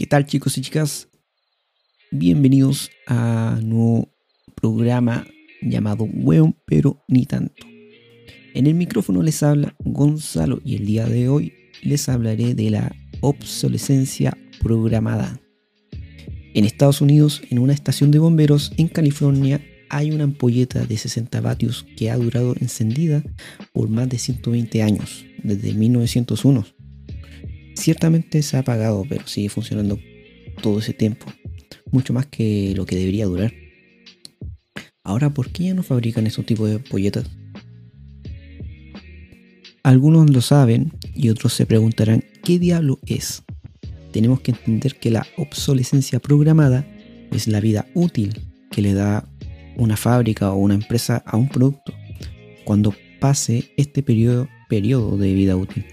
¿Qué tal chicos y chicas? Bienvenidos a un nuevo programa llamado Weón pero ni tanto. En el micrófono les habla Gonzalo y el día de hoy les hablaré de la obsolescencia programada. En Estados Unidos, en una estación de bomberos en California, hay una ampolleta de 60 vatios que ha durado encendida por más de 120 años, desde 1901. Ciertamente se ha apagado, pero sigue funcionando todo ese tiempo, mucho más que lo que debería durar. Ahora, ¿por qué ya no fabrican esos tipos de ampolletas? Algunos lo saben y otros se preguntarán qué diablo es. Tenemos que entender que la obsolescencia programada es la vida útil que le da una fábrica o una empresa a un producto cuando pase este periodo de vida útil.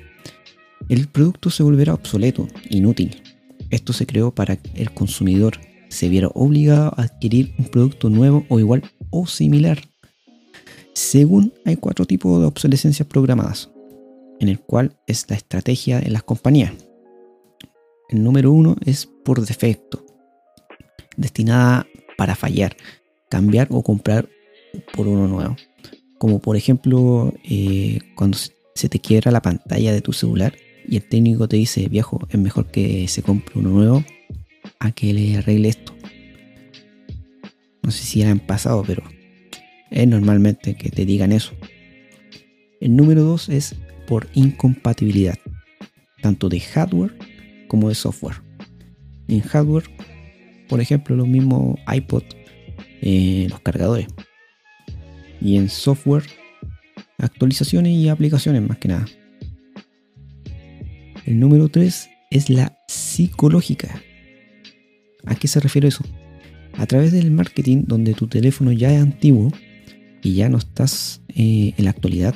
El producto se volverá obsoleto, inútil. Esto se creó para que el consumidor se viera obligado a adquirir un producto nuevo o igual o similar. Según hay cuatro tipos de obsolescencias programadas, en el cual es la estrategia de las compañías. El número uno es por defecto, destinada para fallar, cambiar o comprar por uno nuevo. Como por ejemplo eh, cuando se te quiebra la pantalla de tu celular y el técnico te dice, viejo, es mejor que se compre uno nuevo a que le arregle esto. No sé si han pasado, pero es normalmente que te digan eso. El número dos es por incompatibilidad, tanto de hardware como de software. En hardware, por ejemplo, lo mismo iPod eh, los cargadores. Y en software, actualizaciones y aplicaciones más que nada. El número 3 es la psicológica. ¿A qué se refiere eso? A través del marketing donde tu teléfono ya es antiguo y ya no estás eh, en la actualidad,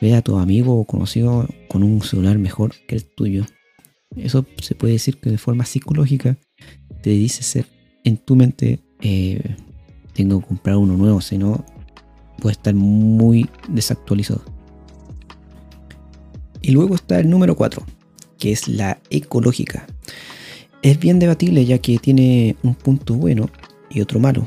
ve a tu amigo o conocido con un celular mejor que el tuyo. Eso se puede decir que de forma psicológica te dice ser en tu mente eh, tengo que comprar uno nuevo, si no puede estar muy desactualizado. Y luego está el número 4, que es la ecológica. Es bien debatible ya que tiene un punto bueno y otro malo.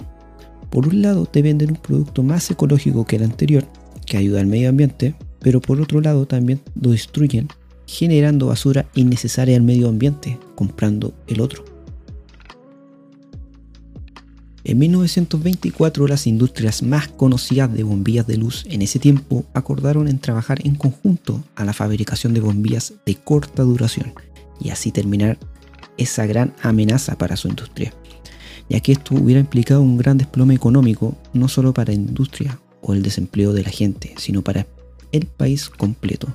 Por un lado te venden un producto más ecológico que el anterior, que ayuda al medio ambiente, pero por otro lado también lo destruyen, generando basura innecesaria al medio ambiente, comprando el otro. En 1924 las industrias más conocidas de bombillas de luz en ese tiempo acordaron en trabajar en conjunto a la fabricación de bombillas de corta duración y así terminar esa gran amenaza para su industria, ya que esto hubiera implicado un gran desplome económico no solo para la industria o el desempleo de la gente, sino para el país completo.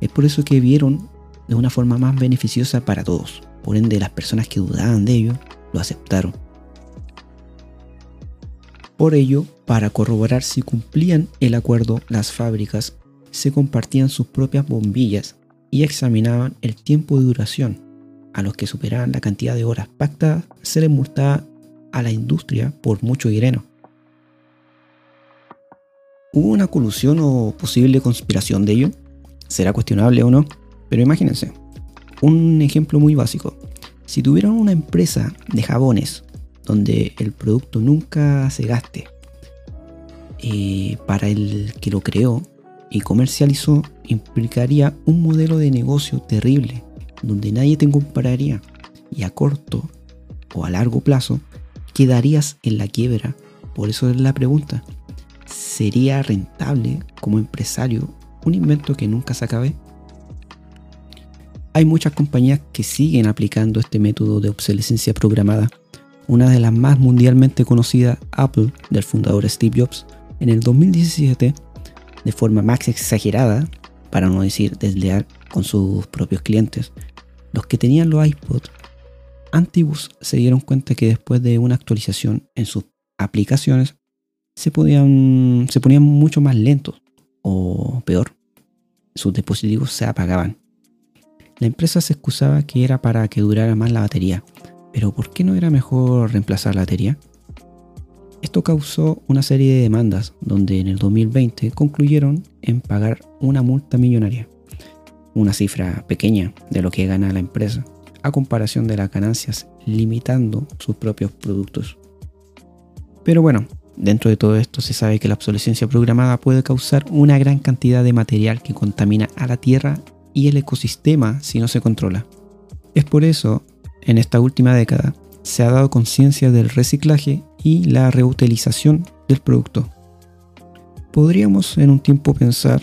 Es por eso que vieron de una forma más beneficiosa para todos. Por ende, las personas que dudaban de ello lo aceptaron por ello, para corroborar si cumplían el acuerdo, las fábricas se compartían sus propias bombillas y examinaban el tiempo de duración. A los que superaban la cantidad de horas pactadas se les multaba a la industria por mucho dinero. ¿Hubo una colusión o posible conspiración de ello? ¿Será cuestionable o no? Pero imagínense, un ejemplo muy básico. Si tuvieran una empresa de jabones donde el producto nunca se gaste. Eh, para el que lo creó y comercializó implicaría un modelo de negocio terrible, donde nadie te compraría y a corto o a largo plazo quedarías en la quiebra. Por eso es la pregunta, ¿sería rentable como empresario un invento que nunca se acabe? Hay muchas compañías que siguen aplicando este método de obsolescencia programada una de las más mundialmente conocidas, Apple, del fundador Steve Jobs, en el 2017, de forma más exagerada, para no decir desleal, con sus propios clientes, los que tenían los iPod antiguos se dieron cuenta que después de una actualización en sus aplicaciones, se, podían, se ponían mucho más lentos o peor, sus dispositivos se apagaban. La empresa se excusaba que era para que durara más la batería, pero ¿por qué no era mejor reemplazar la batería? Esto causó una serie de demandas donde en el 2020 concluyeron en pagar una multa millonaria, una cifra pequeña de lo que gana la empresa, a comparación de las ganancias, limitando sus propios productos. Pero bueno, dentro de todo esto se sabe que la obsolescencia programada puede causar una gran cantidad de material que contamina a la tierra y el ecosistema si no se controla. Es por eso, en esta última década, se ha dado conciencia del reciclaje y la reutilización del producto. Podríamos en un tiempo pensar,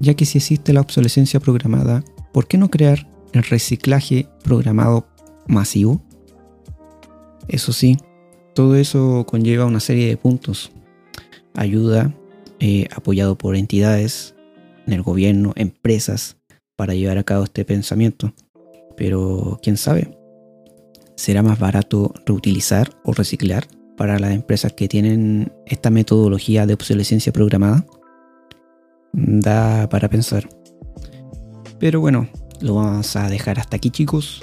ya que si existe la obsolescencia programada, ¿por qué no crear el reciclaje programado masivo? Eso sí, todo eso conlleva una serie de puntos. Ayuda eh, apoyado por entidades, en el gobierno, empresas, para llevar a cabo este pensamiento. Pero quién sabe, ¿será más barato reutilizar o reciclar para las empresas que tienen esta metodología de obsolescencia programada? Da para pensar. Pero bueno, lo vamos a dejar hasta aquí chicos.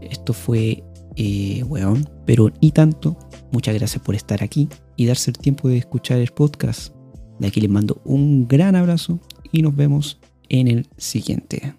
Esto fue, eh, weón, pero ni tanto. Muchas gracias por estar aquí y darse el tiempo de escuchar el podcast. De aquí les mando un gran abrazo y nos vemos en el siguiente.